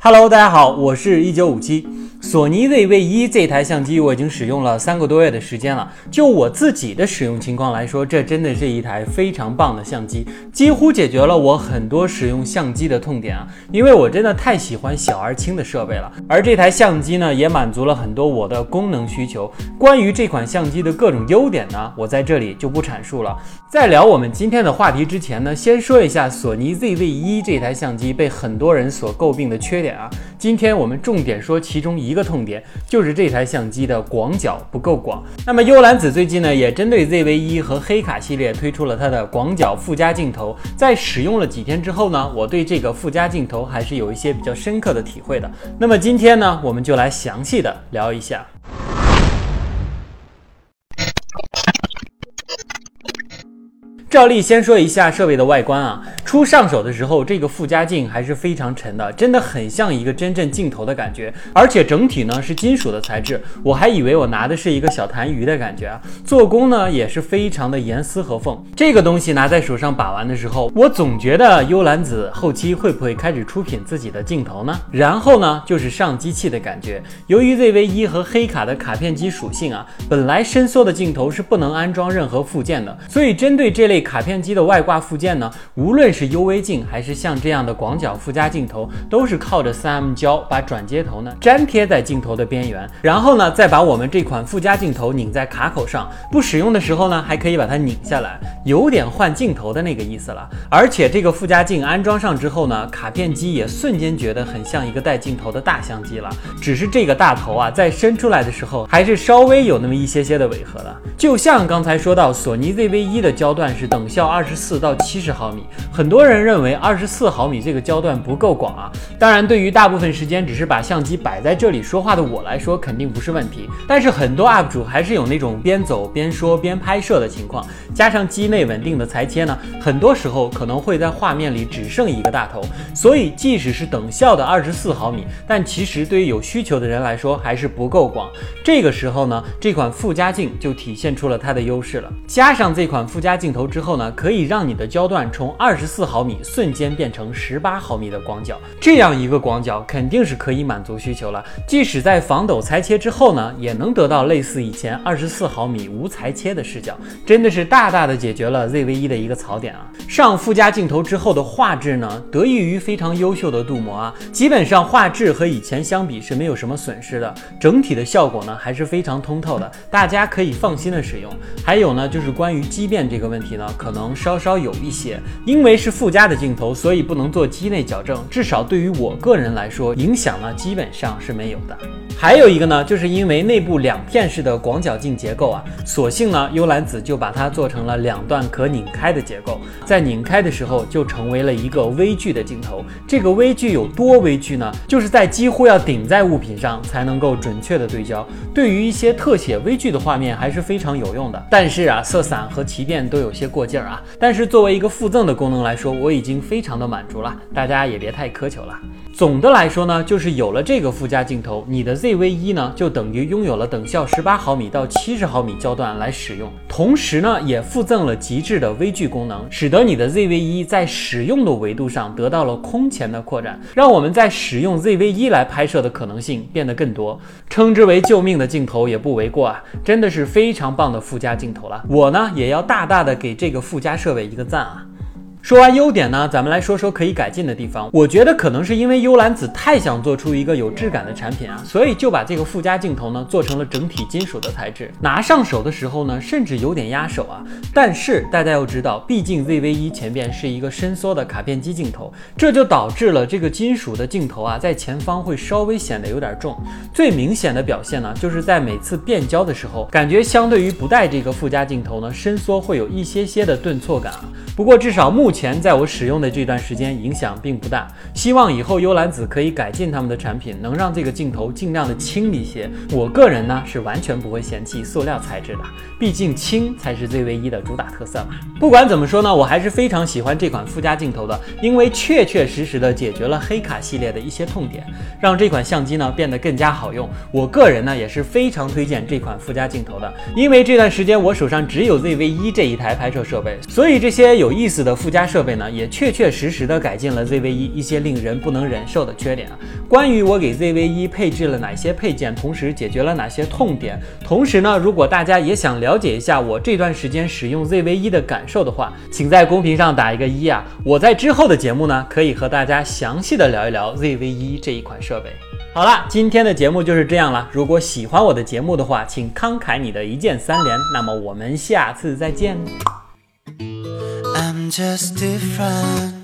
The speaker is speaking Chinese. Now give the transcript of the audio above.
Hello，大家好，我是一九五七。索尼 ZV-1 这台相机我已经使用了三个多月的时间了。就我自己的使用情况来说，这真的是一台非常棒的相机，几乎解决了我很多使用相机的痛点啊！因为我真的太喜欢小而轻的设备了。而这台相机呢，也满足了很多我的功能需求。关于这款相机的各种优点呢，我在这里就不阐述了。在聊我们今天的话题之前呢，先说一下索尼 ZV-1 这台相机被很多人所诟病的缺点啊。今天我们重点说其中一个个痛点，就是这台相机的广角不够广。那么幽兰子最近呢，也针对 ZV-1 和黑卡系列推出了它的广角附加镜头。在使用了几天之后呢，我对这个附加镜头还是有一些比较深刻的体会的。那么今天呢，我们就来详细的聊一下。照例先说一下设备的外观啊，初上手的时候，这个附加镜还是非常沉的，真的很像一个真正镜头的感觉，而且整体呢是金属的材质，我还以为我拿的是一个小痰盂的感觉啊。做工呢也是非常的严丝合缝，这个东西拿在手上把玩的时候，我总觉得幽兰子后期会不会开始出品自己的镜头呢？然后呢就是上机器的感觉，由于 ZV-1 和黑卡的卡片机属性啊，本来伸缩的镜头是不能安装任何附件的，所以针对这类。卡片机的外挂附件呢，无论是 UV 镜还是像这样的广角附加镜头，都是靠着 3M 胶把转接头呢粘贴在镜头的边缘，然后呢再把我们这款附加镜头拧在卡口上，不使用的时候呢还可以把它拧下来，有点换镜头的那个意思了。而且这个附加镜安装上之后呢，卡片机也瞬间觉得很像一个带镜头的大相机了。只是这个大头啊，在伸出来的时候还是稍微有那么一些些的违和了，就像刚才说到索尼 ZV-1 的焦段是。等效二十四到七十毫米，很多人认为二十四毫米这个焦段不够广啊。当然，对于大部分时间只是把相机摆在这里说话的我来说，肯定不是问题。但是很多 UP 主还是有那种边走边说边拍摄的情况，加上机内稳定的裁切呢，很多时候可能会在画面里只剩一个大头。所以即使是等效的二十四毫米，但其实对于有需求的人来说还是不够广。这个时候呢，这款附加镜就体现出了它的优势了。加上这款附加镜头之之后呢，可以让你的焦段从二十四毫米瞬间变成十八毫米的广角，这样一个广角肯定是可以满足需求了。即使在防抖裁切之后呢，也能得到类似以前二十四毫米无裁切的视角，真的是大大的解决了 ZV-1 的一个槽点啊。上附加镜头之后的画质呢，得益于非常优秀的镀膜啊，基本上画质和以前相比是没有什么损失的，整体的效果呢还是非常通透的，大家可以放心的使用。还有呢，就是关于畸变这个问题呢。可能稍稍有一些，因为是附加的镜头，所以不能做机内矫正。至少对于我个人来说，影响呢基本上是没有的。还有一个呢，就是因为内部两片式的广角镜结构啊，索性呢幽兰子就把它做成了两段可拧开的结构，在拧开的时候就成为了一个微距的镜头。这个微距有多微距呢？就是在几乎要顶在物品上才能够准确的对焦。对于一些特写微距的画面还是非常有用的。但是啊，色散和奇变都有些。过劲儿啊！但是作为一个附赠的功能来说，我已经非常的满足了，大家也别太苛求了。总的来说呢，就是有了这个附加镜头，你的 ZV-1 呢就等于拥有了等效十八毫米到七十毫米焦段来使用，同时呢也附赠了极致的微距功能，使得你的 ZV-1 在使用的维度上得到了空前的扩展，让我们在使用 ZV-1 来拍摄的可能性变得更多，称之为救命的镜头也不为过啊！真的是非常棒的附加镜头了，我呢也要大大的给这这个附加设备一个赞啊！说完优点呢，咱们来说说可以改进的地方。我觉得可能是因为幽兰子太想做出一个有质感的产品啊，所以就把这个附加镜头呢做成了整体金属的材质。拿上手的时候呢，甚至有点压手啊。但是大家要知道，毕竟 ZV-1 前边是一个伸缩的卡片机镜头，这就导致了这个金属的镜头啊，在前方会稍微显得有点重。最明显的表现呢，就是在每次变焦的时候，感觉相对于不带这个附加镜头呢，伸缩会有一些些的顿挫感啊。不过至少目前。前在我使用的这段时间影响并不大，希望以后幽兰子可以改进他们的产品，能让这个镜头尽量的轻一些。我个人呢是完全不会嫌弃塑料材质的，毕竟轻才是 ZV-1 的主打特色嘛。不管怎么说呢，我还是非常喜欢这款附加镜头的，因为确确实实的解决了黑卡系列的一些痛点，让这款相机呢变得更加好用。我个人呢也是非常推荐这款附加镜头的，因为这段时间我手上只有 ZV-1 这一台拍摄设备，所以这些有意思的附加。设备呢，也确确实实的改进了 ZV-1 一些令人不能忍受的缺点啊。关于我给 ZV-1 配置了哪些配件，同时解决了哪些痛点，同时呢，如果大家也想了解一下我这段时间使用 ZV-1 的感受的话，请在公屏上打一个一啊。我在之后的节目呢，可以和大家详细的聊一聊 ZV-1 这一款设备。好了，今天的节目就是这样了。如果喜欢我的节目的话，请慷慨你的一键三连。那么我们下次再见。I'm just different.